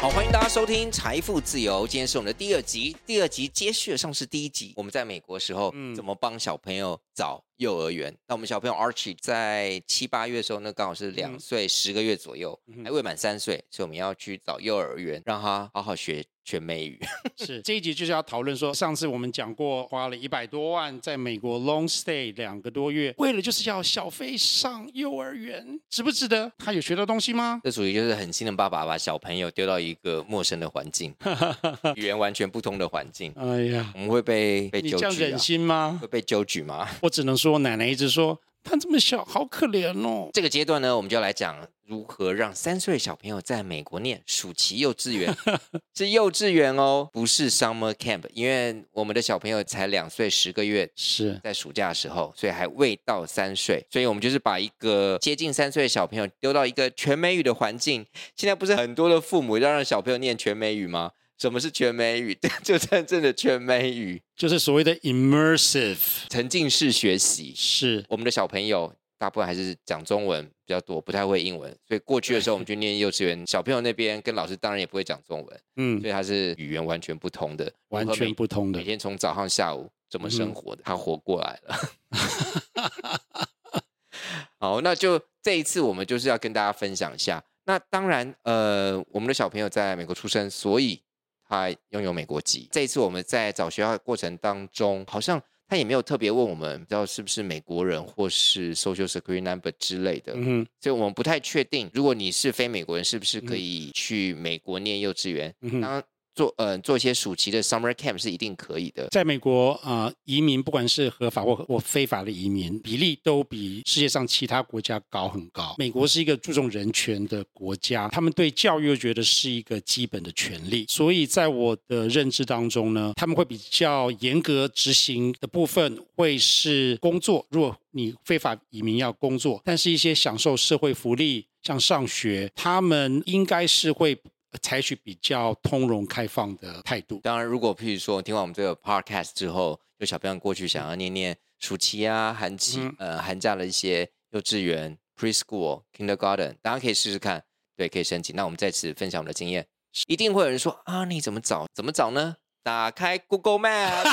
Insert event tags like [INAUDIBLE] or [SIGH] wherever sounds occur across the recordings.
好，欢迎大家收听《财富自由》，今天是我们的第二集。第二集接续了上次第一集，我们在美国的时候，嗯，怎么帮小朋友找幼儿园？那我们小朋友 Archie 在七八月的时候，那刚好是两岁十个月左右，还未满三岁，所以我们要去找幼儿园，让他好好学。全美语 [LAUGHS] 是这一集就是要讨论说，上次我们讲过，花了一百多万在美国 long stay 两个多月，为了就是要小飞上幼儿园，值不值得？他有学到东西吗？这属于就是狠心的爸爸把小朋友丢到一个陌生的环境，[LAUGHS] 语言完全不通的环境。哎呀，我们会被被啊、你这样忍心吗？会被揪举吗？我只能说，奶奶一直说。他这么小，好可怜哦。这个阶段呢，我们就要来讲如何让三岁小朋友在美国念暑期幼稚园，[LAUGHS] 是幼稚园哦，不是 summer camp。因为我们的小朋友才两岁十个月，是在暑假的时候，所以还未到三岁，所以我们就是把一个接近三岁的小朋友丢到一个全美语的环境。现在不是很多的父母要让小朋友念全美语吗？什么是全美语？[LAUGHS] 就真正的全美语，就是所谓的 immersive 沉浸式学习。是我们的小朋友大部分还是讲中文比较多，不太会英文。所以过去的时候，我们去念幼稚园，小朋友那边跟老师当然也不会讲中文。嗯，所以他是语言完全不同的，完全不同的。每天从早上下午怎么生活的，嗯、他活过来了。[LAUGHS] 好，那就这一次我们就是要跟大家分享一下。那当然，呃，我们的小朋友在美国出生，所以。他拥有美国籍。这一次我们在找学校的过程当中，好像他也没有特别问我们，不知道是不是美国人或是 Social Security Number 之类的。嗯，所以我们不太确定，如果你是非美国人，是不是可以去美国念幼稚园？嗯。当做呃做一些暑期的 summer camp 是一定可以的。在美国啊、呃，移民不管是合法或或非法的移民比例都比世界上其他国家高很高。美国是一个注重人权的国家，他们对教育又觉得是一个基本的权利。所以在我的认知当中呢，他们会比较严格执行的部分会是工作。如果你非法移民要工作，但是一些享受社会福利，像上学，他们应该是会。采取比较通融开放的态度。当然，如果譬如说听完我们这个 podcast 之后，有小朋友过去想要念念暑期啊、寒期、嗯、呃寒假的一些幼稚园 preschool、kindergarten，大家可以试试看，对，可以申请。那我们在此分享我们的经验。一定会有人说啊，你怎么找？怎么找呢？打开 Google Map，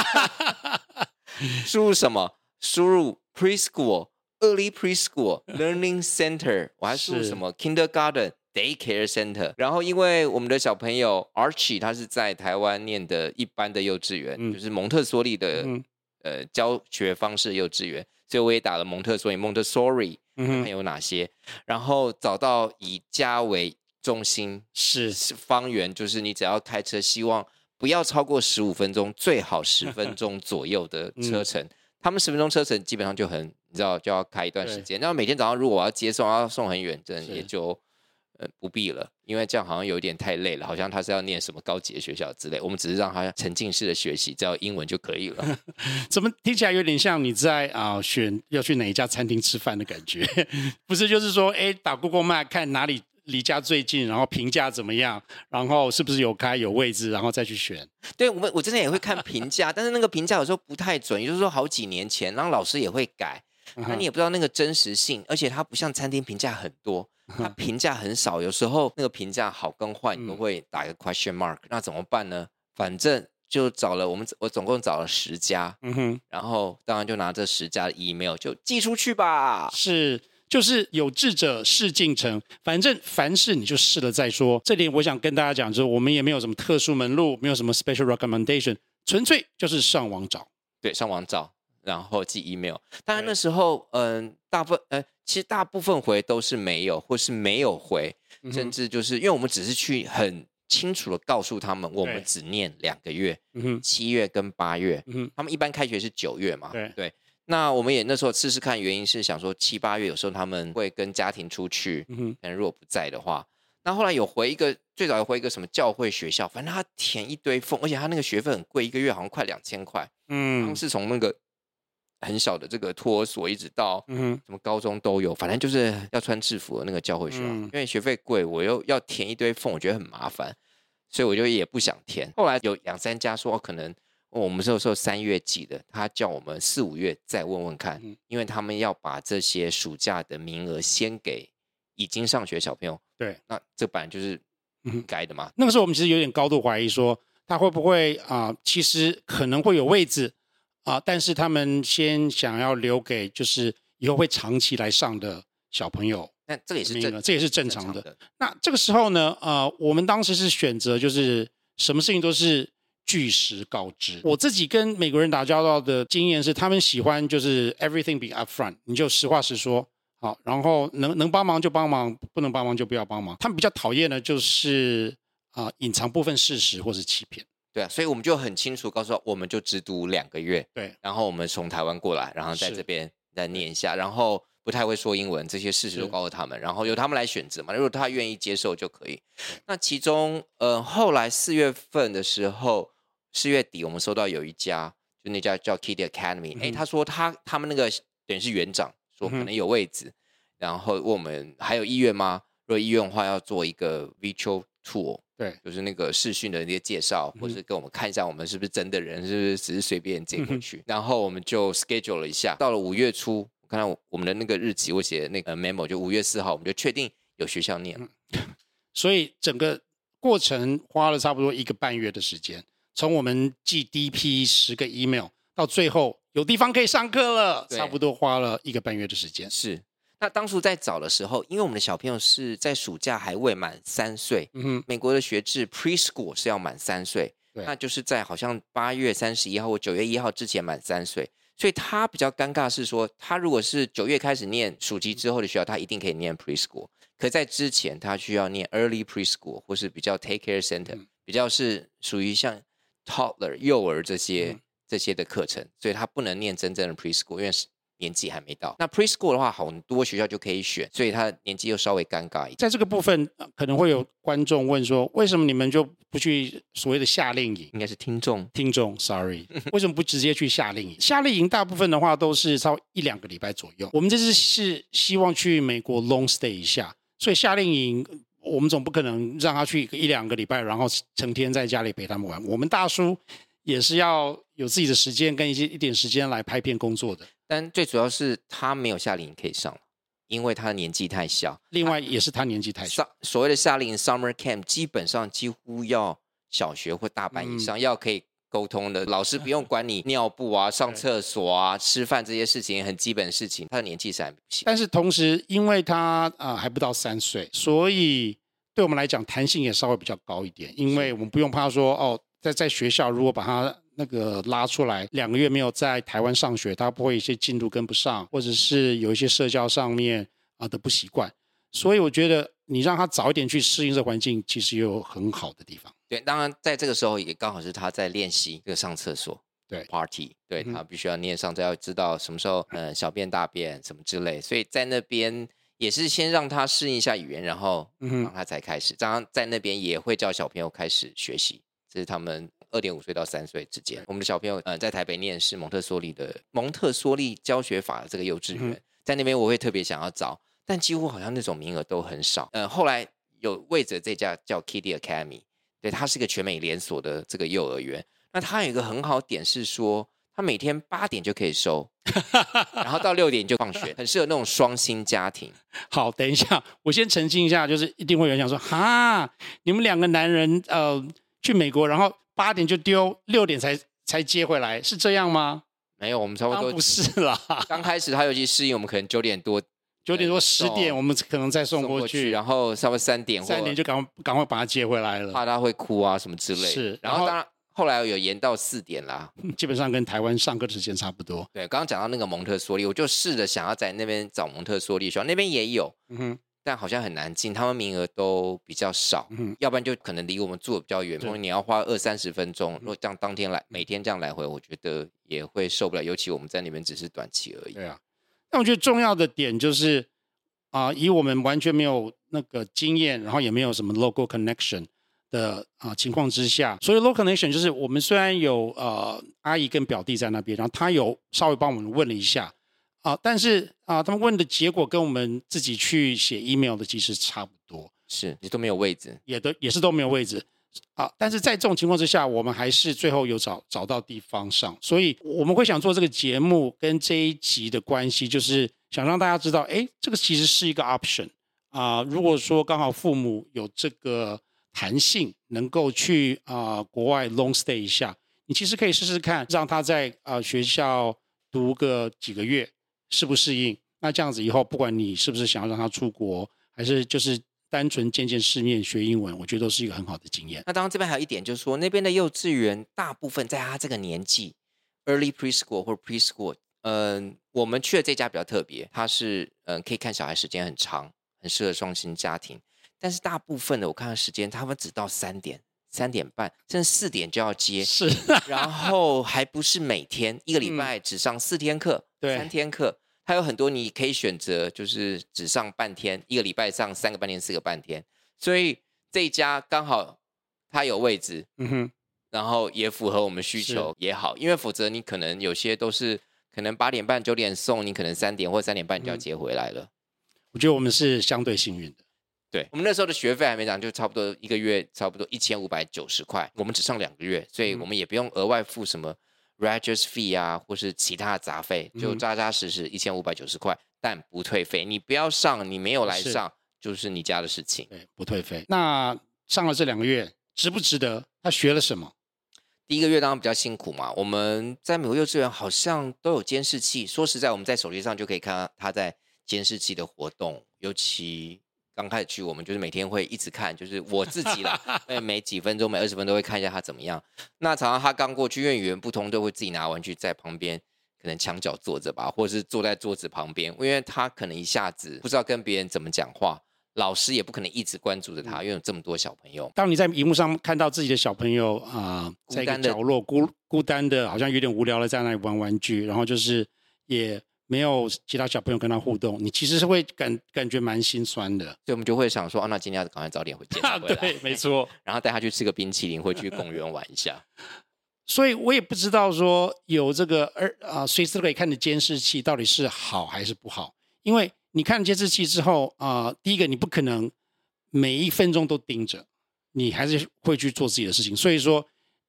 [LAUGHS] 输入什么？输入 preschool、early preschool、learning center，我还输入什么 kindergarten。Daycare Center，然后因为我们的小朋友 Archie 他是在台湾念的一般的幼稚园，嗯、就是蒙特梭利的、嗯、呃教学方式幼稚园，所以我也打了蒙特梭利 Montessori，看有哪些，然后找到以家为中心是。方圆，就是你只要开车，希望不要超过十五分钟，最好十 [LAUGHS] 分钟左右的车程。嗯、他们十分钟车程基本上就很，你知道就要开一段时间。然后每天早上如果我要接送，要送很远，真的也就。呃，不必了，因为这样好像有点太累了，好像他是要念什么高级的学校之类。我们只是让他沉浸式的学习，只要英文就可以了。[LAUGHS] 怎么听起来有点像你在啊、呃、选要去哪一家餐厅吃饭的感觉？[LAUGHS] 不是，就是说，哎，打 Google Map 看哪里离家最近，然后评价怎么样，然后是不是有开有位置，然后再去选。对，我们我真的也会看评价，但是那个评价有时候不太准，也就是说好几年前，然后老师也会改，那你也不知道那个真实性，而且它不像餐厅评价很多。他评价很少，有时候那个评价好跟坏，你都会打一个 question mark。那怎么办呢？反正就找了我们，我总共找了十家，嗯哼，然后当然就拿这十家的 email 就寄出去吧。是，就是有志者事竟成，反正凡事你就试了再说。这点我想跟大家讲，就是我们也没有什么特殊门路，没有什么 special recommendation，纯粹就是上网找，对，上网找。然后寄 email，当然那时候，嗯，大部分，呃，其实大部分回都是没有，或是没有回，嗯、甚至就是因为我们只是去很清楚的告诉他们，我们只念两个月，嗯、七月跟八月，嗯、他们一般开学是九月嘛，对，对，那我们也那时候试试看，原因是想说七八月有时候他们会跟家庭出去，嗯如果不在的话，那后来有回一个，最早有回一个什么教会学校，反正他填一堆缝，而且他那个学费很贵，一个月好像快两千块，嗯，他们是从那个。很小的这个托儿所，一直到什么高中都有，反正就是要穿制服的那个教会学校。因为学费贵，我又要填一堆缝，我觉得很麻烦，所以我就也不想填。后来有两三家说可能我们这时候三月寄的，他叫我们四五月再问问看，因为他们要把这些暑假的名额先给已经上学小朋友。对，那这本来就是应该的嘛。那个时候我们其实有点高度怀疑说，他会不会啊、呃，其实可能会有位置啊、呃，但是他们先想要留给就是以后会长期来上的小朋友。那这个也是正，这也是正常的。正常的。那这个时候呢，呃，我们当时是选择就是什么事情都是。据实告知，我自己跟美国人打交道的经验是，他们喜欢就是 everything be upfront，你就实话实说，好，然后能能帮忙就帮忙，不能帮忙就不要帮忙。他们比较讨厌的就是啊、呃、隐藏部分事实或是欺骗。对啊，所以我们就很清楚告诉他，我们就只读两个月，对，然后我们从台湾过来，然后在这边再念一下，然后不太会说英文，这些事实都告诉他们，然后由他们来选择嘛，如果他愿意接受就可以。那其中呃后来四月份的时候。四月底，我们收到有一家，就那家叫 Kiddie Academy，哎、嗯，他说他他们那个等于是园长说可能有位置，嗯、然后问我们还有意愿吗？如果意愿的话，要做一个 virtual tour，对，就是那个视讯的那些介绍，嗯、或是给我们看一下我们是不是真的人，是不是只是随便接过去。嗯、然后我们就 schedule 了一下，到了五月初，我看到我们的那个日期，我写的那个 memo 就五月四号，我们就确定有学校念。[LAUGHS] 所以整个过程花了差不多一个半月的时间。从我们寄第一批十个 email 到最后有地方可以上课了，差不多花了一个半月的时间。是，那当初在找的时候，因为我们的小朋友是在暑假还未满三岁，嗯，美国的学制 preschool 是要满三岁，那就是在好像八月三十一号或九月一号之前满三岁，所以他比较尴尬是说，他如果是九月开始念暑期之后的学校，他一定可以念 preschool，可在之前他需要念 early preschool 或是比较 take care center，嗯，比较是属于像。Toddler 幼儿这些、嗯、这些的课程，所以他不能念真正的 preschool，因为年纪还没到。那 preschool 的话，很多学校就可以选，所以他年纪又稍微尴尬一点。在这个部分，可能会有观众问说，为什么你们就不去所谓的夏令营？应该是听众，听众，sorry，[LAUGHS] 为什么不直接去夏令营？夏令营大部分的话都是超一两个礼拜左右。我们这次是希望去美国 long stay 一下，所以夏令营。我们总不可能让他去一个一两个礼拜，然后成天在家里陪他们玩。我们大叔也是要有自己的时间跟一些一点时间来拍片工作的。但最主要是他没有夏令营可以上，因为他年纪太小。另外也是他年纪太小。所谓的夏令营 （summer camp） 基本上几乎要小学或大班以上，嗯、要可以。沟通的老师不用管你 [LAUGHS] 尿布啊、上厕所啊、吃饭这些事情，很基本的事情。他的年纪是还不行，但是同时，因为他啊、呃、还不到三岁，所以对我们来讲弹性也稍微比较高一点。因为我们不用怕说哦，在在学校如果把他那个拉出来两个月没有在台湾上学，他不会一些进度跟不上，或者是有一些社交上面啊的不习惯。所以我觉得你让他早一点去适应这环境，其实也有很好的地方。对，当然在这个时候也刚好是他在练习这个上厕所，对，party，对，他必须要念上，要知道什么时候，嗯，小便大便什么之类，所以在那边也是先让他适应一下语言，然后让他才开始。当然在那边也会叫小朋友开始学习，这是他们二点五岁到三岁之间。我们的小朋友，嗯，在台北念是蒙特梭利的蒙特梭利教学法的这个幼稚园，在那边我会特别想要找，但几乎好像那种名额都很少。嗯，后来有位置这家叫 Kiddie Academy。对，它是一个全美连锁的这个幼儿园。那它有一个很好点是说，它每天八点就可以收，然后到六点就放学，很适合那种双薪家庭。[LAUGHS] 好，等一下，我先澄清一下，就是一定会有人想说，哈，你们两个男人呃去美国，然后八点就丢，六点才才接回来，是这样吗？没有，我们差不多不是啦。[LAUGHS] 刚开始他尤其适应，我们可能九点多。九点多十点，我们可能再送过去，然后稍微三点，三点就赶赶快把他接回来了，怕他会哭啊什么之类的。是，然后当然后来有延到四点啦，[LAUGHS] 基本上跟台湾上课的时间差不多。对，刚刚讲到那个蒙特梭利，我就试着想要在那边找蒙特梭利学校，那边也有，嗯哼，但好像很难进，他们名额都比较少，嗯，要不然就可能离我们住的比较远，因为你要花二三十分钟，如果这样当天来，每天这样来回，我觉得也会受不了，尤其我们在那边只是短期而已。对啊，但我觉得重要的点就是。啊，以我们完全没有那个经验，然后也没有什么 local connection 的啊情况之下，所以 local connection 就是我们虽然有呃阿姨跟表弟在那边，然后他有稍微帮我们问了一下啊，但是啊，他们问的结果跟我们自己去写 email 的其实差不多，是也都没有位置，也都也是都没有位置啊。但是在这种情况之下，我们还是最后有找找到地方上，所以我们会想做这个节目跟这一集的关系就是。想让大家知道，哎，这个其实是一个 option 啊、呃。如果说刚好父母有这个弹性，能够去啊、呃、国外 long stay 一下，你其实可以试试看，让他在啊、呃、学校读个几个月，适不适应？那这样子以后，不管你是不是想要让他出国，还是就是单纯见见世面学英文，我觉得都是一个很好的经验。那当然，这边还有一点就是说，那边的幼稚园大部分在他这个年纪，early preschool 或 preschool，嗯、我们去的这家比较特别，它是嗯、可以看小孩时间很长，很适合双薪家庭。但是大部分的我看的时间，他们只到三点、三点半，甚至四点就要接，是，然 [LAUGHS] 后还不是每天，一个礼拜只上四天课，对，三天课。还有很多你可以选择，就是只上半天，一个礼拜上三个半天、四个半天。所以这一家刚好它有位置，嗯哼，然后也符合我们需求也好，因为否则你可能有些都是可能八点半、九点送，你可能三点或三点半就要接回来了。嗯。我觉得我们是相对幸运的。对，我们那时候的学费还没涨，就差不多一个月差不多一千五百九十块，我们只上两个月，所以我们也不用额外付什么。Regis fee 啊，或是其他的杂费，就扎扎实实一千五百九十块，但不退费。你不要上，你没有来上，是就是你家的事情。对，不退费。那上了这两个月，值不值得？他学了什么？第一个月当然比较辛苦嘛。我们在美国幼稚园好像都有监视器，说实在，我们在手机上就可以看到他在监视器的活动，尤其。刚开始去，我们就是每天会一直看，就是我自己啦，[LAUGHS] 每几分钟、每二十分钟会看一下他怎么样。那常常他刚过去，因为语言不通，都会自己拿玩具在旁边，可能墙角坐着吧，或者是坐在桌子旁边，因为他可能一下子不知道跟别人怎么讲话，老师也不可能一直关注着他，因为有这么多小朋友。当你在荧幕上看到自己的小朋友啊、呃，在一个角落孤孤单的，好像有点无聊的在那里玩玩具，然后就是也。没有其他小朋友跟他互动，你其实是会感感觉蛮心酸的。所以我们就会想说，啊，那今天要赶快早点回家。[LAUGHS] 对，没错。[LAUGHS] 然后带他去吃个冰淇淋，或去公园玩一下。所以我也不知道说有这个二啊随时可以看的监视器到底是好还是不好。因为你看监视器之后啊、呃，第一个你不可能每一分钟都盯着，你还是会去做自己的事情。所以说。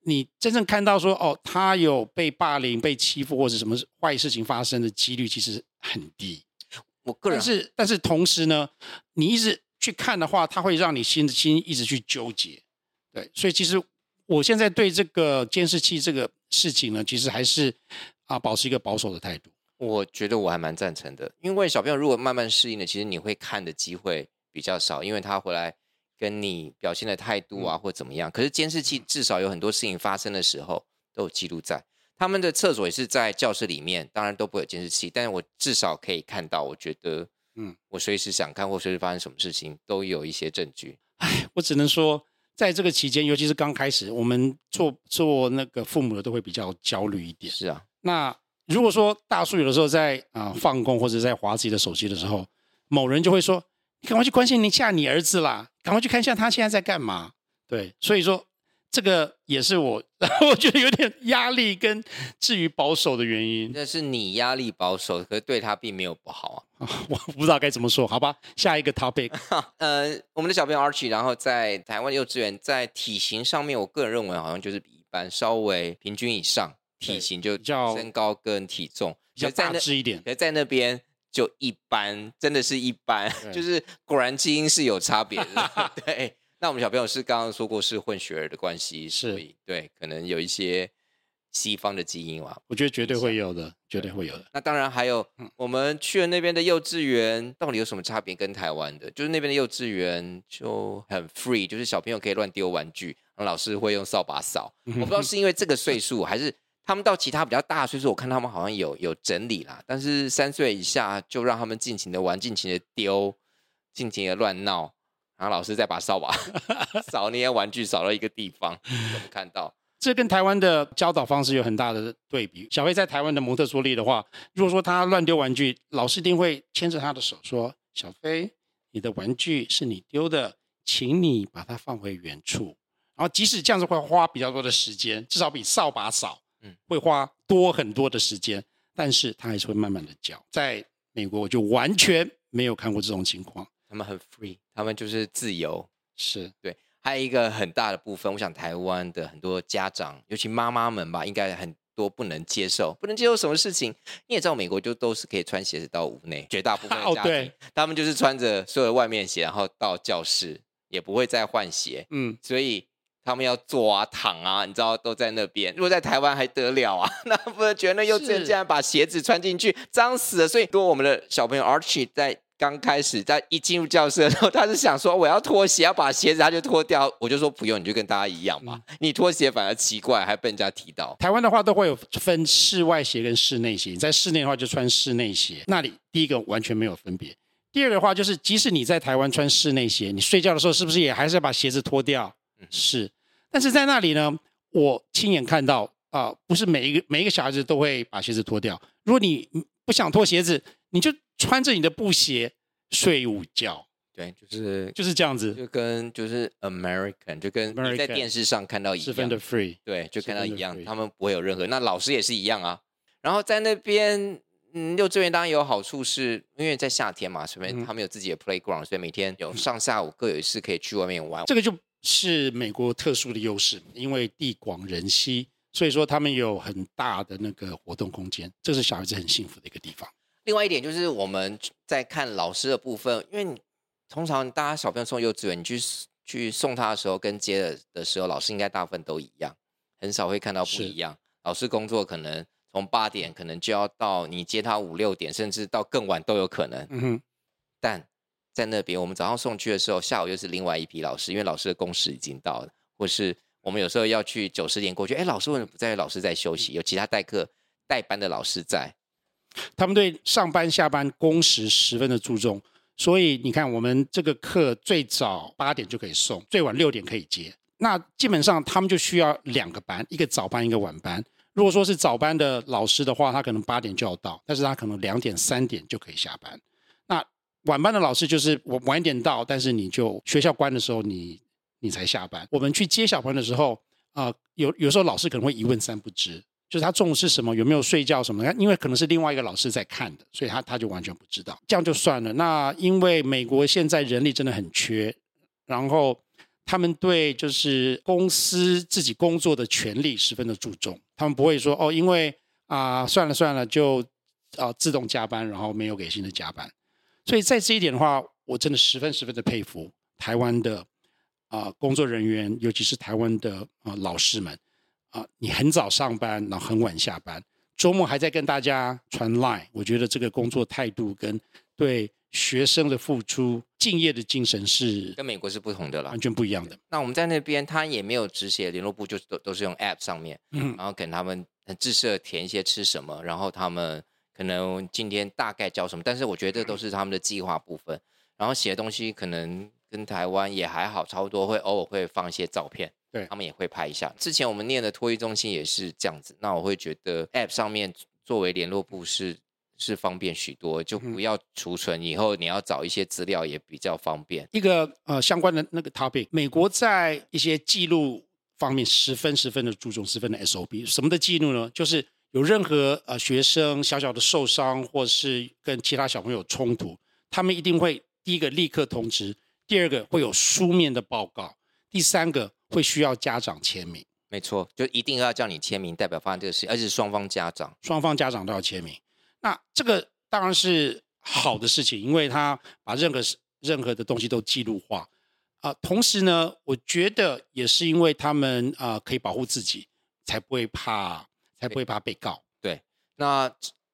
你真正看到说哦，他有被霸凌、被欺负或者什么坏事情发生的几率其实很低。我个人但是，但是同时呢，你一直去看的话，它会让你心心一直去纠结。对，所以其实我现在对这个监视器这个事情呢，其实还是啊保持一个保守的态度。我觉得我还蛮赞成的，因为小朋友如果慢慢适应了，其实你会看的机会比较少，因为他回来。跟你表现的态度啊，或怎么样？可是监视器至少有很多事情发生的时候都有记录在。他们的厕所也是在教室里面，当然都不会有监视器，但是我至少可以看到。我觉得，嗯，我随时想看或随时发生什么事情，都有一些证据。哎，我只能说，在这个期间，尤其是刚开始，我们做做那个父母的都会比较焦虑一点。是啊，那如果说大叔有的时候在啊、呃、放工或者在划自己的手机的时候，某人就会说。你赶快去关心一下你儿子啦，赶快去看一下他现在在干嘛。对，所以说这个也是我，[LAUGHS] 我觉得有点压力跟至于保守的原因。那是你压力保守，可是对他并没有不好啊。[LAUGHS] 我不知道该怎么说，好吧。下一个 topic，[LAUGHS] 呃，我们的小朋友 Archie，然后在台湾幼稚园，在体型上面，我个人认为好像就是比一般稍微平均以上，体型就叫身高跟体重比较大只一点，可在那边。就一般，真的是一般，[LAUGHS] 就是果然基因是有差别的。[LAUGHS] 对，那我们小朋友是刚刚说过是混血儿的关系，是所以对，可能有一些西方的基因嘛。我觉得绝对会有的，绝对会有的。那当然还有，我们去了那边的幼稚园，到底有什么差别跟台湾的？就是那边的幼稚园就很 free，就是小朋友可以乱丢玩具，然后老师会用扫把扫。我不知道是因为这个岁数还是。他们到其他比较大岁数，我看他们好像有有整理啦，但是三岁以下就让他们尽情的玩，尽情的丢，尽情的乱闹，然后老师再把扫把 [LAUGHS] 扫那些玩具扫到一个地方，我们看到这跟台湾的教导方式有很大的对比。小飞在台湾的蒙特梭利的话，如果说他乱丢玩具，老师一定会牵着他的手说：“小飞，你的玩具是你丢的，请你把它放回原处。”然后即使这样子会花比较多的时间，至少比扫把扫。嗯，会花多很多的时间，但是他还是会慢慢的教。在美国，我就完全没有看过这种情况。他们很 free，他们就是自由。是对。还有一个很大的部分，我想台湾的很多家长，尤其妈妈们吧，应该很多不能接受，不能接受什么事情。你也知道，美国就都是可以穿鞋子到屋内，绝大部分的家 [LAUGHS] 对，他们就是穿着所有的外面鞋，然后到教室。也不会再换鞋，嗯，所以他们要坐啊、躺啊，你知道都在那边。如果在台湾还得了啊？[LAUGHS] 那不是觉得幼稚园竟然把鞋子穿进去，脏死了。所以，如果我们的小朋友 Archie 在。刚开始在一进入教室的时候，他是想说我要脱鞋，要把鞋子他就脱掉。我就说不用，你就跟大家一样嘛。嗯、你脱鞋反而奇怪，还被人家提到。台湾的话都会有分室外鞋跟室内鞋，在室内的话就穿室内鞋。那里第一个完全没有分别。第二个的话就是，即使你在台湾穿室内鞋，你睡觉的时候是不是也还是要把鞋子脱掉？嗯、是。但是在那里呢，我亲眼看到啊、呃，不是每一个每一个小孩子都会把鞋子脱掉。如果你不想脱鞋子，你就穿着你的布鞋。睡午觉，对，就是就是这样子，就跟就是 American，就跟你在电视上看到一样，十分的 free，对，就看到一样，他们不会有任何。那老师也是一样啊。然后在那边，嗯，幼稚园当然有好处是，是因为在夏天嘛，所以他们有自己的 playground，所以每天有上下午各有一次可以去外面玩。这个就是美国特殊的优势，因为地广人稀，所以说他们有很大的那个活动空间，这是小孩子很幸福的一个地方。另外一点就是我们在看老师的部分，因为你通常大家小朋友送幼稚园，你去去送他的时候跟接的的时候，老师应该大部分都一样，很少会看到不一样。老师工作可能从八点可能就要到你接他五六点，甚至到更晚都有可能。嗯哼。但在那边，我们早上送去的时候，下午又是另外一批老师，因为老师的工时已经到了，或是我们有时候要去九十点过去，哎，老师为什么不在？老师在休息，有其他代课代班的老师在。他们对上班下班工时十分的注重，所以你看，我们这个课最早八点就可以送，最晚六点可以接。那基本上他们就需要两个班，一个早班，一个晚班。如果说是早班的老师的话，他可能八点就要到，但是他可能两点、三点就可以下班。晚班的老师就是我晚一点到，但是你就学校关的时候你你才下班。我们去接小朋友的时候，啊、有有时候老师可能会一问三不知。就是他中午是什么，有没有睡觉什么的？因为可能是另外一个老师在看的，所以他他就完全不知道。这样就算了。那因为美国现在人力真的很缺，然后他们对就是公司自己工作的权利十分的注重。他们不会说哦，因为啊、算了算了，就啊、呃、自动加班，然后没有给薪的加班。所以在这一点的话，我真的十分十分的佩服台湾的啊、呃、工作人员，尤其是台湾的啊、呃、老师们。啊，你很早上班，然后很晚下班，周末还在跟大家传 line，我觉得这个工作态度跟对学生的付出、敬业的精神是跟美国是不同的了，完全不一样的。那我们在那边，他也没有只写联络部，就都都是用 app 上面，嗯，然后给他们自设填一些吃什么，然后他们可能今天大概教什么，但是我觉得这都是他们的计划部分，然后写的东西可能跟台湾也还好，差不多会偶尔会放一些照片。对，他们也会拍一下。之前我们念的托育中心也是这样子。那我会觉得 App 上面作为联络部是是方便许多，就不要储存，以后你要找一些资料也比较方便。一个呃相关的那个 topic，美国在一些记录方面十分十分的注重，十分的 SOP。什么的记录呢？就是有任何呃学生小小的受伤，或是跟其他小朋友冲突，他们一定会第一个立刻通知，第二个会有书面的报告，第三个。会需要家长签名，没错，就一定要叫你签名，代表发生这个事，而且双方家长，双方家长都要签名。那这个当然是好的事情，因为他把任何任何的东西都记录化啊、呃。同时呢，我觉得也是因为他们啊、呃、可以保护自己，才不会怕，才不会怕被告。对，那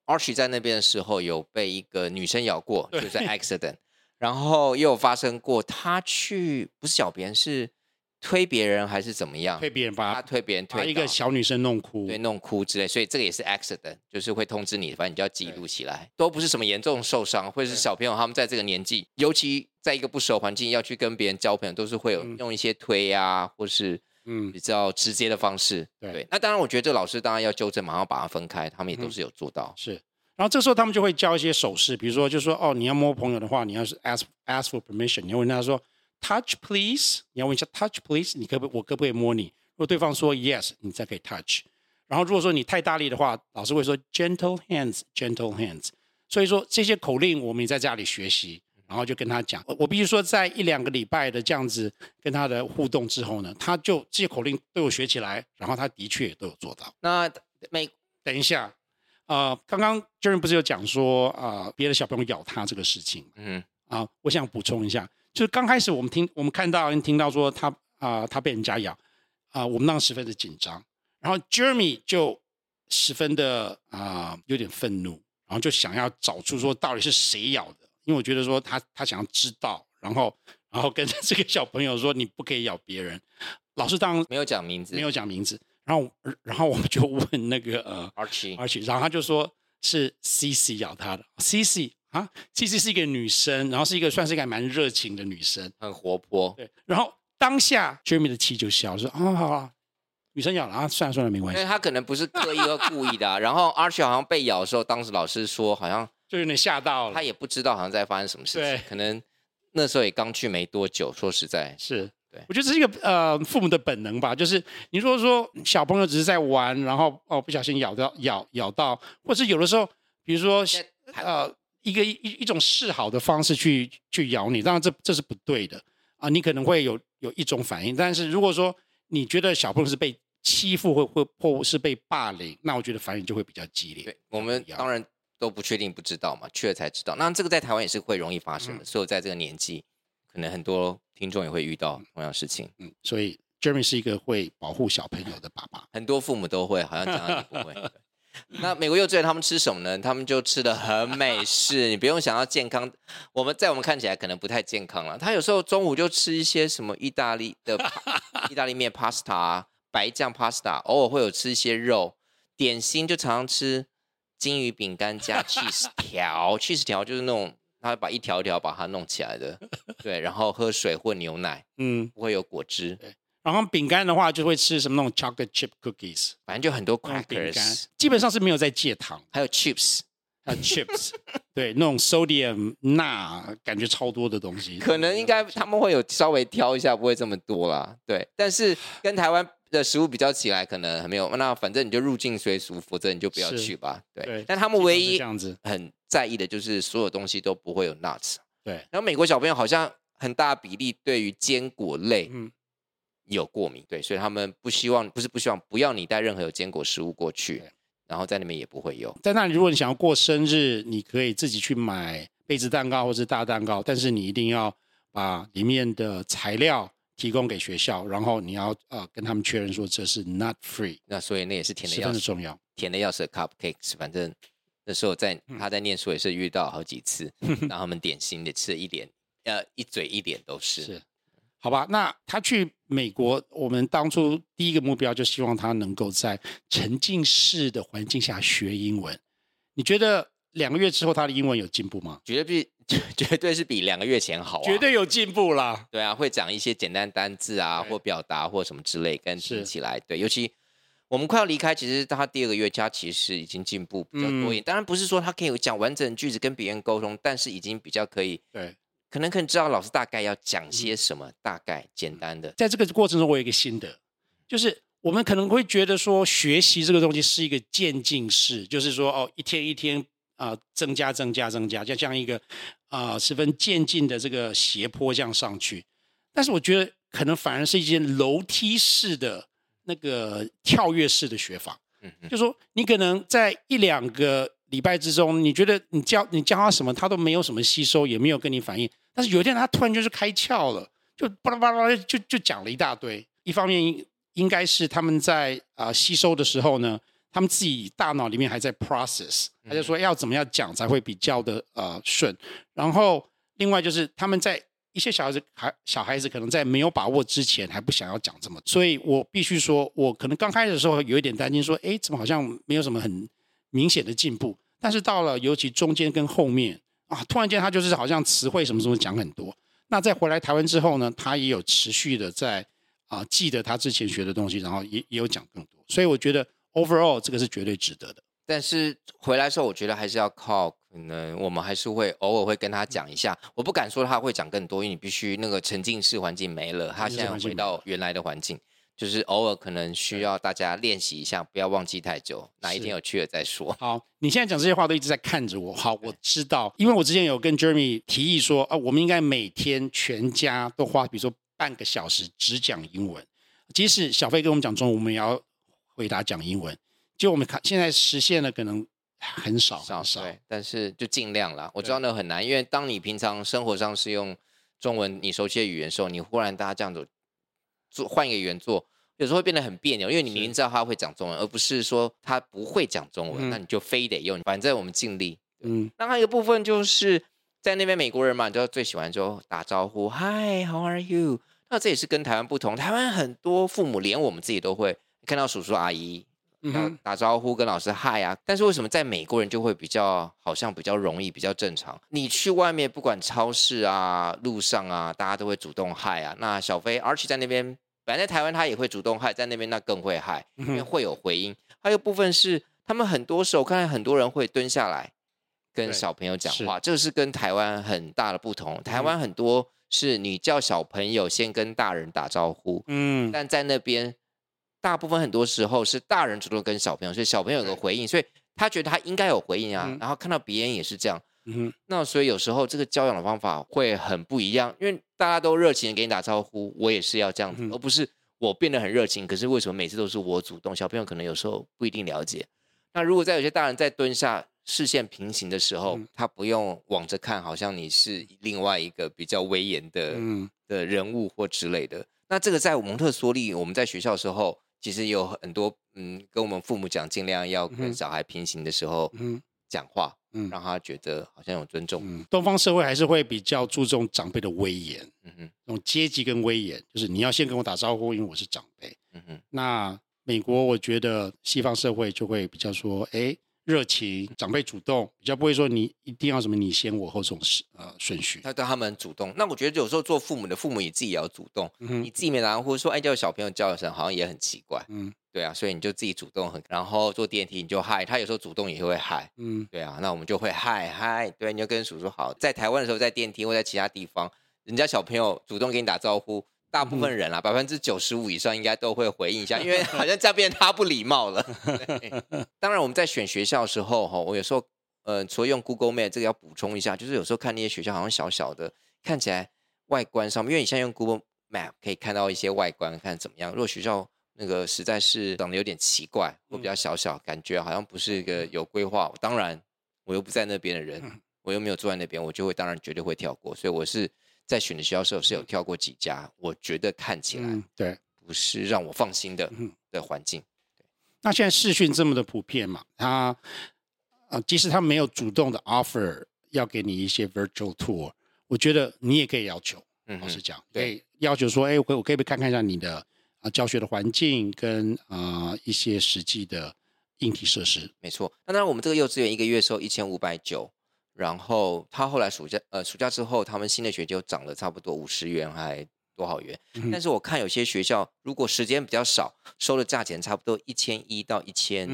Archie 在那边的时候有被一个女生咬过，就是。accident，然后又有发生过他去不是咬别人是。推别人还是怎么样？推别人？把他推别人推，把一个小女生弄哭，对，弄哭之类，所以这个也是 accident，就是会通知你，反正你就要记录起来，都不是什么严重受伤，或者是小朋友他们在这个年纪，尤其在一个不熟环境要去跟别人交朋友，都是会有用一些推啊，或是嗯比较直接的方式。对，对，那当然，我觉得这老师当然要纠正，马上把它分开，他们也都是有做到。是，然后这时候他们就会教一些手势，比如说就说哦，你要摸朋友的话，你要是 ask ask for permission，你要问他说。Touch please，你要问一下 Touch please，你可不我可不可以摸你？如果对方说 Yes，你再可以 Touch。然后如果说你太大力的话，老师会说 Gentle hands，Gentle hands。所以说这些口令我们也在家里学习，然后就跟他讲。我必须说，在一两个礼拜的这样子跟他的互动之后呢，他就这些口令都有学起来，然后他的确也都有做到。那美等一下，呃，刚刚 Jeremy 不是有讲说啊、呃，别的小朋友咬他这个事情？嗯，啊，我想补充一下。就是刚开始我们听我们看到听到说他啊、呃、他被人家咬啊、呃，我们当时十分的紧张，然后 Jeremy 就十分的啊、呃、有点愤怒，然后就想要找出说到底是谁咬的，因为我觉得说他他想要知道，然后然后跟 [LAUGHS] 这个小朋友说你不可以咬别人，老师当然没有讲名字，没有讲名字。然后，然后我们就问那个呃，Archie，Archie，然后他就说是 CC 咬他的，CC 啊，CC 是一个女生，然后是一个算是一个蛮热情的女生，很活泼。对，然后当下 Jeremy 的气就消，说啊，好啊，女生咬了啊，算了算了，没关系。因为他可能不是刻意或故意的啊。[LAUGHS] 然后 Archie 好像被咬的时候，当时老师说好像就有点吓到了，他也不知道好像在发生什么事情，对，可能那时候也刚去没多久。说实在，是。我觉得这是一个呃父母的本能吧，就是你如果说小朋友只是在玩，然后哦不小心咬到咬咬到，或是有的时候，比如说呃一个一一种示好的方式去去咬你，当然这这是不对的啊，你可能会有有一种反应。但是如果说你觉得小朋友是被欺负或或或是被霸凌，那我觉得反应就会比较激烈。对，我们当然都不确定不知道嘛，去了才知道。那这个在台湾也是会容易发生的，嗯、所以在这个年纪，可能很多。听众也会遇到同样事情，嗯，所以 Jeremy 是一个会保护小朋友的爸爸，很多父母都会，好像讲到你不会。[LAUGHS] 那美国幼稚园他们吃什么呢？他们就吃的很美式，你不用想要健康。我们在我们看起来可能不太健康了。他有时候中午就吃一些什么意大利的 [LAUGHS] 意大利面 pasta、白酱 pasta，偶尔会有吃一些肉。点心就常常吃金鱼饼干加 cheese 条，cheese 条就是那种。他会把一条一条把它弄起来的，[LAUGHS] 对，然后喝水或牛奶，嗯，不会有果汁。对，然后饼干的话就会吃什么那种 chocolate chip cookies，反正就很多 crackers，基本上是没有在戒糖，还有 chips，还有 chips，[LAUGHS] 对，那种 sodium 钠感觉超多的东西，可能应该他们会有稍微挑一下，不会这么多啦。对，但是跟台湾的食物比较起来，可能还没有。那反正你就入境随俗，否则你就不要去吧。对，对，但他们唯一这样子很。在意的就是所有东西都不会有 nuts，对。然后美国小朋友好像很大比例对于坚果类有过敏，对，所以他们不希望，不是不希望，不要你带任何有坚果食物过去，然后在那边也不会有。在那里，如果你想要过生日，你可以自己去买杯子蛋糕或是大蛋糕，但是你一定要把里面的材料提供给学校，然后你要呃跟他们确认说这是 not free。那所以那也是甜的要，十分重要，甜的要是 cupcakes，反正。那时候在他在念书也是遇到好几次，让他们点心的吃了一脸呃一嘴一脸都是。是，好吧。那他去美国，我们当初第一个目标就希望他能够在沉浸式的环境下学英文。你觉得两个月之后他的英文有进步吗？绝对比 [LAUGHS] 绝对是比两个月前好啊，绝对有进步啦。对啊，会讲一些简单单字啊，或表达或什么之类，跟听起来对，尤其。我们快要离开，其实他第二个月，他其实已经进步比较多一点。嗯、当然不是说他可以讲完整句子跟别人沟通，但是已经比较可以。对，可能可以知道老师大概要讲些什么，嗯、大概简单的。在这个过程中，我有一个心得，就是我们可能会觉得说，学习这个东西是一个渐进式，就是说哦，一天一天啊、呃，增加增加增加，就像一个啊、呃、十分渐进的这个斜坡这样上去。但是我觉得可能反而是一件楼梯式的。那个跳跃式的学法，嗯，就说你可能在一两个礼拜之中，你觉得你教你教他什么，他都没有什么吸收，也没有跟你反应。但是有一天他突然就是开窍了，就巴拉巴拉就就讲了一大堆。一方面应该是他们在啊、呃、吸收的时候呢，他们自己大脑里面还在 process，他就说要怎么样讲才会比较的呃顺。然后另外就是他们在。一些小孩子还小孩子可能在没有把握之前还不想要讲这么，所以我必须说，我可能刚开始的时候有一点担心，说，哎，怎么好像没有什么很明显的进步？但是到了尤其中间跟后面啊，突然间他就是好像词汇什么什么讲很多。那在回来台湾之后呢，他也有持续的在啊记得他之前学的东西，然后也也有讲更多。所以我觉得 overall 这个是绝对值得的。但是回来的时候，我觉得还是要靠，可能我们还是会偶尔会跟他讲一下。我不敢说他会讲更多，因为你必须那个沉浸式环境没了，他现在回到原来的环境，就是偶尔可能需要大家练习一下，不要忘记太久。哪一天有去了再说。好，你现在讲这些话都一直在看着我。好，我知道，因为我之前有跟 Jeremy 提议说，啊，我们应该每天全家都花，比如说半个小时只讲英文，即使小飞跟我们讲中文，我们也要回答讲英文。就我们看，现在实现了可能很少很少，对，但是就尽量啦。我知道那很难，因为当你平常生活上是用中文你熟悉的语言的时候，你忽然大家这样子做换一个语言做，有时候会变得很别扭，因为你明明知道他会讲中文，而不是说他不会讲中文，嗯、那你就非得用。反正我们尽力。嗯，那还有一个部分就是在那边美国人嘛，你知道最喜欢就打招呼，Hi，How are you？那这也是跟台湾不同，台湾很多父母连我们自己都会看到叔叔阿姨。嗯，打招呼跟老师嗨啊，但是为什么在美国人就会比较好像比较容易比较正常？你去外面不管超市啊、路上啊，大家都会主动嗨啊。那小飞 Archie 在那边，本来在台湾他也会主动嗨，在那边那更会嗨，因为会有回音。还有部分是他们很多时候看到很多人会蹲下来跟小朋友讲话，这个是跟台湾很大的不同。台湾很多是你叫小朋友先跟大人打招呼，嗯，但在那边。大部分很多时候是大人主动跟小朋友，所以小朋友有个回应，所以他觉得他应该有回应啊。嗯、然后看到别人也是这样，嗯，那所以有时候这个教养的方法会很不一样，因为大家都热情的给你打招呼，我也是要这样子，嗯、而不是我变得很热情，可是为什么每次都是我主动？小朋友可能有时候不一定了解。那如果在有些大人在蹲下视线平行的时候，嗯、他不用往着看，好像你是另外一个比较威严的、嗯、的人物或之类的。那这个在蒙特梭利，我们在学校的时候。其实有很多，嗯，跟我们父母讲，尽量要跟小孩平行的时候讲话，嗯，让他觉得好像有尊重。嗯，东方社会还是会比较注重长辈的威严，嗯哼，那种阶级跟威严，就是你要先跟我打招呼，因为我是长辈，嗯哼。那美国，我觉得西方社会就会比较说，哎。热情，长辈主动，比较不会说你一定要什么你先我后这种呃顺序。他对他们主动，那我觉得有时候做父母的父母你自己也要主动，嗯、哼你自己没打呼说哎叫小朋友叫一声，好像也很奇怪，嗯，对啊，所以你就自己主动很，然后坐电梯你就嗨，他有时候主动也会嗨，嗯，对啊，那我们就会嗨嗨，对，你就跟叔叔好，在台湾的时候在电梯或在其他地方，人家小朋友主动给你打招呼。大部分人啦，百分之九十五以上应该都会回应一下，因为 [LAUGHS] 好像这样变他不礼貌了。[LAUGHS] 当然，我们在选学校的时候，哈，我有时候，呃，除了用 Google Map，这个要补充一下，就是有时候看那些学校好像小小的，看起来外观上面，因为你现在用 Google Map 可以看到一些外观，看怎么样。如果学校那个实在是长得有点奇怪，或比较小小，感觉好像不是一个有规划。当然，我又不在那边的人，[LAUGHS] 我又没有住在那边，我就会当然绝对会跳过。所以我是。在选的学校时候是有跳过几家，我觉得看起来对不是让我放心的的环境。那现在视讯这么的普遍嘛，他啊，即使他没有主动的 offer 要给你一些 virtual tour，我觉得你也可以要求，嗯，老实讲，对，要求说，哎，我我可以不可以看看一下你的啊教学的环境跟啊一些实际的硬体设施？没错，那当然我们这个幼稚园一个月收一千五百九。然后他后来暑假呃暑假之后，他们新的学就涨了差不多五十元还多少元？嗯、但是我看有些学校如果时间比较少，收的价钱差不多一千一到一千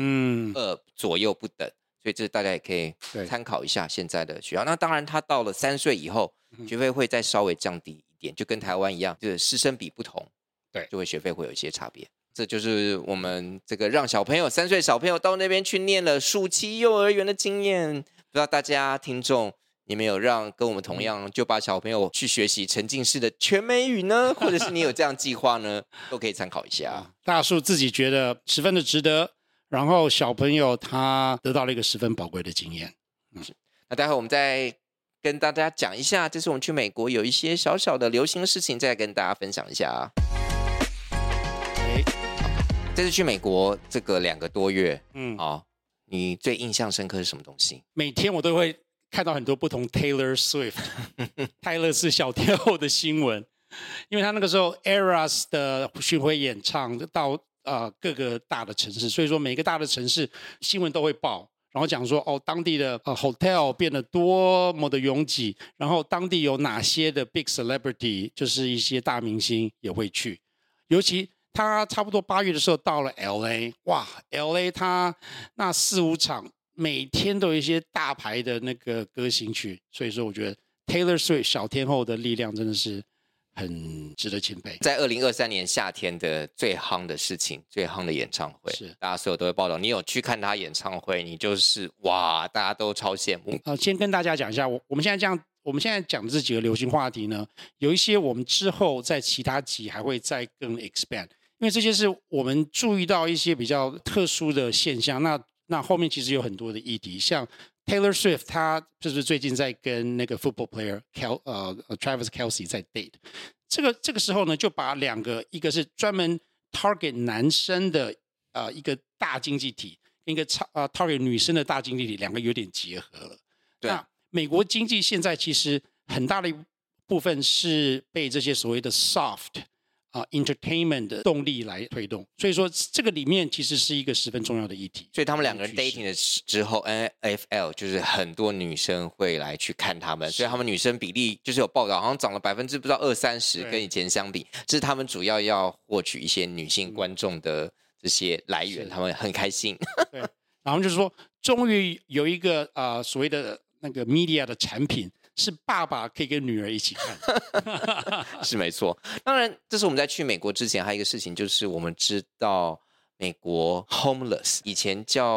二左右不等，嗯、所以这大家也可以参考一下现在的学校。那当然，他到了三岁以后，学费会再稍微降低一点，就跟台湾一样，就是师生比不同，对，就会学费会有一些差别。这就是我们这个让小朋友三岁小朋友到那边去念了暑期幼儿园的经验。不知道大家听众，你们有让跟我们同样就把小朋友去学习沉浸式的全美语呢？或者是你有这样计划呢？都可以参考一下。大树自己觉得十分的值得，然后小朋友他得到了一个十分宝贵的经验。嗯，那待会我们再跟大家讲一下，这次我们去美国有一些小小的流行的事情，再跟大家分享一下啊。哎，这次去美国这个两个多月，嗯，好。你最印象深刻是什么东西？每天我都会看到很多不同 Taylor Swift 泰勒斯小天后的新闻，因为他那个时候 Eras 的巡回演唱到呃各个大的城市，所以说每个大的城市新闻都会报，然后讲说哦当地的呃 hotel 变得多么的拥挤，然后当地有哪些的 big celebrity 就是一些大明星也会去，尤其。他差不多八月的时候到了 LA，哇，LA 他那四五场每天都有一些大牌的那个歌星去，所以说我觉得 Taylor Swift 小天后的力量真的是很值得钦佩。在二零二三年夏天的最夯的事情，最夯的演唱会，是大家所有都会报道。你有去看他演唱会，你就是哇，大家都超羡慕。好，先跟大家讲一下，我我们现在这样。我们现在讲的这几个流行话题呢，有一些我们之后在其他集还会再更 expand，因为这些是我们注意到一些比较特殊的现象。那那后面其实有很多的议题，像 Taylor Swift 他就是最近在跟那个 football player Kel 呃 Travis Kelsey 在 date，这个这个时候呢，就把两个一个是专门 target 男生的呃一个大经济体，一个超呃 target 女生的大经济体，两个有点结合了。对。那美国经济现在其实很大的一部分是被这些所谓的 soft。啊、uh,，entertainment 的动力来推动，所以说这个里面其实是一个十分重要的议题。所以他们两个人 dating 的之后，NFL 就是很多女生会来去看他们，所以他们女生比例就是有报道，好像涨了百分之不知道二三十，跟以前相比，这是他们主要要获取一些女性观众的这些来源，他们很开心。[LAUGHS] 对，然后就是说，终于有一个啊、呃、所谓的那个 media 的产品。是爸爸可以跟女儿一起看，[LAUGHS] 是没错。当然，这是我们在去美国之前还有一个事情，就是我们知道美国 homeless 以前叫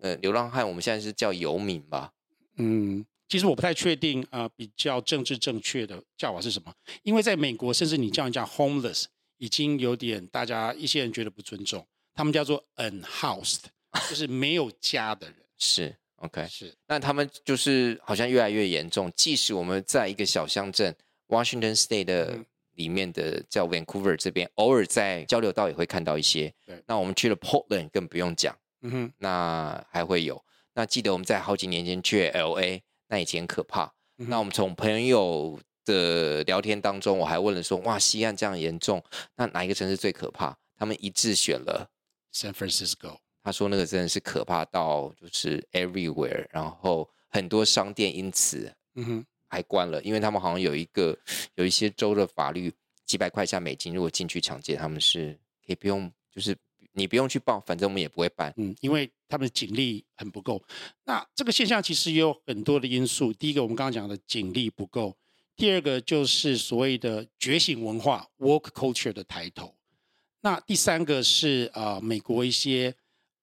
呃流浪汉，我们现在是叫游民吧？嗯，其实我不太确定啊、呃，比较政治正确的叫法是什么？因为在美国，甚至你叫人家 homeless，已经有点大家一些人觉得不尊重，他们叫做 unhoused，就是没有家的人。[LAUGHS] 是。OK，是，那他们就是好像越来越严重。即使我们在一个小乡镇 Washington State 的里面的叫 Vancouver 这边，偶尔在交流道也会看到一些。对，那我们去了 Portland 更不用讲。嗯哼，那还会有。那记得我们在好几年前去 LA，那以前可怕。嗯、那我们从朋友的聊天当中，我还问了说：哇，西岸这样严重，那哪一个城市最可怕？他们一致选了 San Francisco。他说那个真的是可怕到就是 everywhere，然后很多商店因此嗯哼还关了，因为他们好像有一个有一些州的法律，几百块下美金如果进去抢劫，他们是可以不用，就是你不用去报，反正我们也不会办。嗯，因为他们的警力很不够。那这个现象其实也有很多的因素，第一个我们刚刚讲的警力不够，第二个就是所谓的觉醒文化 （woke culture） 的抬头，那第三个是啊、呃、美国一些。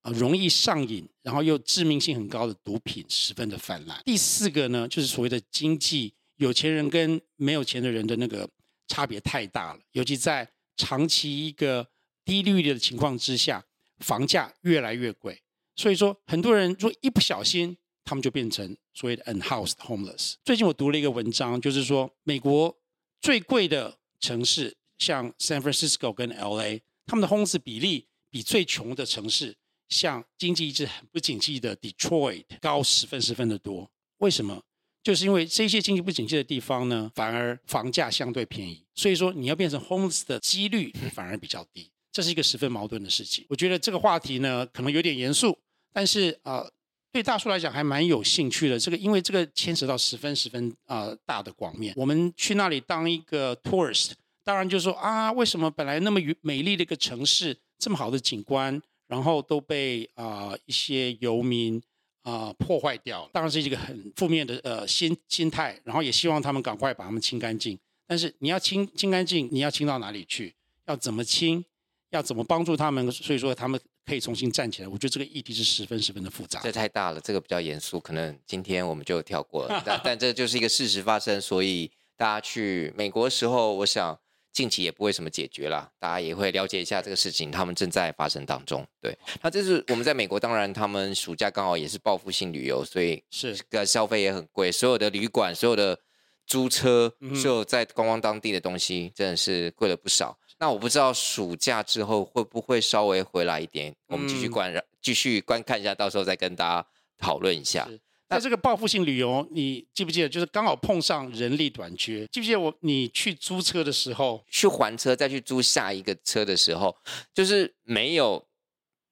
啊，容易上瘾，然后又致命性很高的毒品十分的泛滥。第四个呢，就是所谓的经济，有钱人跟没有钱的人的那个差别太大了，尤其在长期一个低利率的情况之下，房价越来越贵。所以说，很多人如果一不小心，他们就变成所谓的 unhoused homeless。最近我读了一个文章，就是说美国最贵的城市，像 San Francisco 跟 LA，他们的 homeless 比例比最穷的城市。像经济一直很不景气的 Detroit 高十分十分的多，为什么？就是因为这些经济不景气的地方呢，反而房价相对便宜，所以说你要变成 homeless 的几率 [LAUGHS] 反而比较低，这是一个十分矛盾的事情。我觉得这个话题呢，可能有点严肃，但是啊、呃，对大叔来讲还蛮有兴趣的。这个因为这个牵扯到十分十分啊、呃、大的广面，我们去那里当一个 tourist，当然就说啊，为什么本来那么美丽的一个城市，这么好的景观？然后都被啊、呃、一些游民啊、呃、破坏掉，当然是一个很负面的呃心心态。然后也希望他们赶快把他们清干净。但是你要清清干净，你要清到哪里去？要怎么清？要怎么帮助他们？所以说他们可以重新站起来。我觉得这个议题是十分十分的复杂。这太大了，这个比较严肃，可能今天我们就跳过了。但 [LAUGHS] 但这就是一个事实发生，所以大家去美国的时候，我想。近期也不会什么解决了，大家也会了解一下这个事情，他们正在发生当中。对，那这是我们在美国，当然他们暑假刚好也是报复性旅游，所以是个消费也很贵，所有的旅馆、所有的租车、所有在观光当地的东西，真的是贵了不少。那我不知道暑假之后会不会稍微回来一点，我们继续观继续观看一下，到时候再跟大家讨论一下。那这个报复性旅游，你记不记得？就是刚好碰上人力短缺，记不记得我你去租车的时候，去还车再去租下一个车的时候，就是没有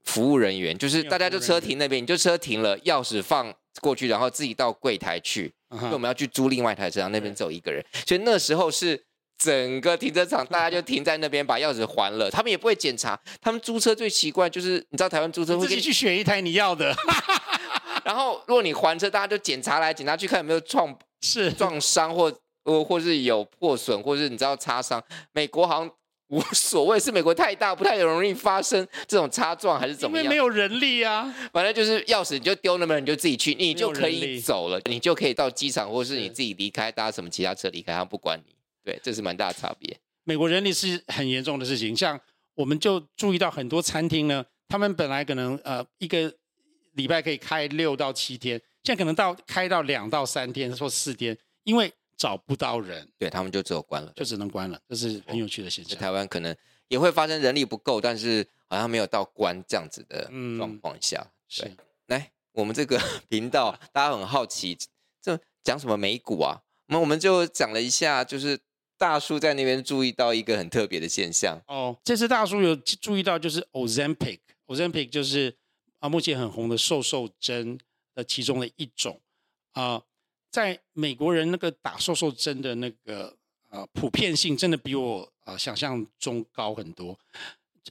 服务人员，就是大家就车停那边，你就车停了，钥匙放过去，然后自己到柜台去，因为我们要去租另外一台车，然后那边只有一个人，所以那时候是整个停车场大家就停在那边，把钥匙还了，他们也不会检查。他们租车最奇怪就是，你知道台湾租车会自己去选一台你要的。[LAUGHS] 然后，如果你还车，大家就检查来检查去，看有没有撞是撞伤或或或是有破损，或是你知道擦伤。美国好像无所谓，是美国太大，不太容易发生这种擦撞还是怎么样？因为没有人力啊。反正就是钥匙你就丢那边，你就自己去，你就可以走了，你就可以到机场，或是你自己离开，搭什么其他车离开，他不管你。对，这是蛮大的差别。美国人力是很严重的事情，像我们就注意到很多餐厅呢，他们本来可能呃一个礼拜可以开六到七天。现在可能到开到两到三天或四天，因为找不到人，对他们就只有关了，就只能关了，这是很有趣的现象。台湾可能也会发生人力不够，但是好像没有到关这样子的状况下。嗯、是来我们这个频道，大家很好奇，这讲什么美股啊？那我们就讲了一下，就是。大叔在那边注意到一个很特别的现象哦，这次大叔有注意到，就是 Ozempic，Ozempic 就是啊目前很红的瘦瘦针的其中的一种啊，在美国人那个打瘦瘦针的那个啊普遍性真的比我啊想象中高很多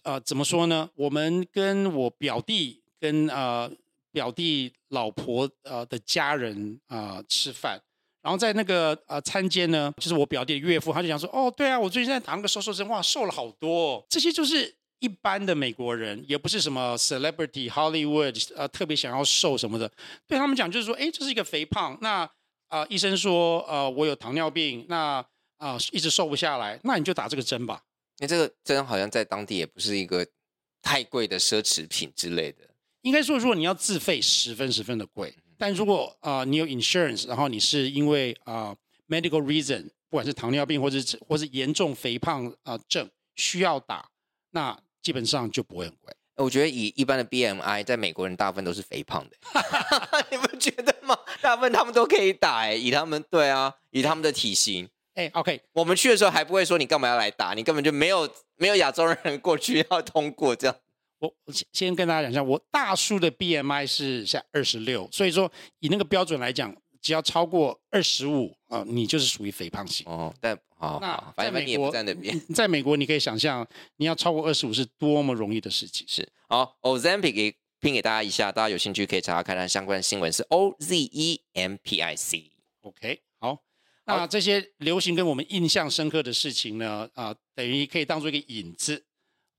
啊，怎么说呢？我们跟我表弟跟啊表弟老婆啊的家人啊吃饭。然后在那个呃餐间呢，就是我表弟的岳父，他就讲说，哦，对啊，我最近在打那个瘦瘦针，哇，瘦了好多哦。这些就是一般的美国人，也不是什么 celebrity Hollywood，呃，特别想要瘦什么的。对他们讲就是说，哎，这是一个肥胖。那啊、呃，医生说，呃，我有糖尿病，那啊、呃，一直瘦不下来，那你就打这个针吧。那这个针好像在当地也不是一个太贵的奢侈品之类的。应该说，如果你要自费，十分十分的贵。但如果啊、呃，你有 insurance，然后你是因为啊、呃、medical reason，不管是糖尿病或者是或是严重肥胖啊、呃、症需要打，那基本上就不会很贵。我觉得以一般的 BMI，在美国人大部分都是肥胖的，[LAUGHS] 你不觉得吗？大部分他们都可以打哎，以他们对啊，以他们的体型。哎，OK，我们去的时候还不会说你干嘛要来打，你根本就没有没有亚洲人过去要通过这样。我先跟大家讲一下，我大叔的 BMI 是在二十六，所以说以那个标准来讲，只要超过二十五啊，你就是属于肥胖型。哦，但好，那在美国，在那边，在美国你可以想象，你要超过二十五是多么容易的事情。是，好，Ozempic 给拼给大家一下，大家有兴趣可以查查看看相关的新闻，是 O Z E M P I C。OK，好，那这些流行跟我们印象深刻的事情呢，啊，等于可以当做一个引子。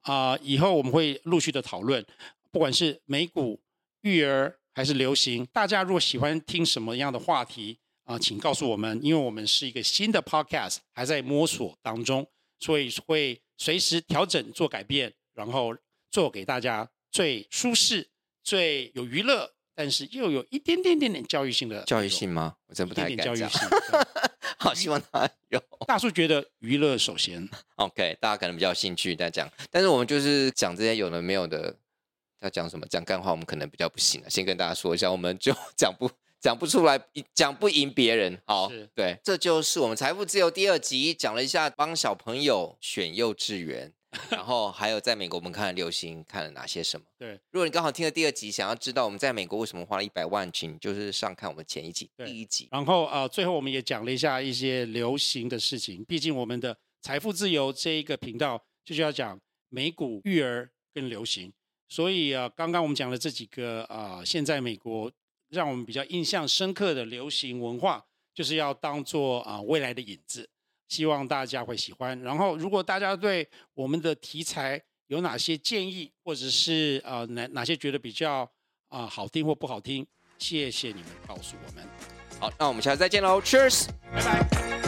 啊、呃，以后我们会陆续的讨论，不管是美股、育儿还是流行，大家如果喜欢听什么样的话题啊、呃，请告诉我们，因为我们是一个新的 podcast，还在摸索当中，所以会随时调整做改变，然后做给大家最舒适、最有娱乐，但是又有一点点点点教育性的教育性吗？我真不太敢讲。教育性 [LAUGHS] 好，希望他有。[LAUGHS] 大叔觉得娱乐首先，OK，大家可能比较有兴趣在讲，但是我们就是讲这些有的没有的，要讲什么讲干话，我们可能比较不行了。先跟大家说一下，我们就 [LAUGHS] 讲不讲不出来，讲不赢别人。好，对，这就是我们财富自由第二集，讲了一下帮小朋友选幼稚园。然后还有在美国，我们看了流行看了哪些什么？[LAUGHS] 对，如果你刚好听了第二集，想要知道我们在美国为什么花了一百万，请就是上看我们前一集第一集。然后啊、呃，最后我们也讲了一下一些流行的事情。毕竟我们的财富自由这一个频道就是要讲美股、育儿跟流行，所以啊，刚刚我们讲的这几个啊、呃，现在美国让我们比较印象深刻的流行文化，就是要当做啊、呃、未来的引子。希望大家会喜欢。然后，如果大家对我们的题材有哪些建议，或者是呃哪哪些觉得比较啊、呃、好听或不好听，谢谢你们告诉我们。好，那我们下次再见喽，Cheers，拜拜。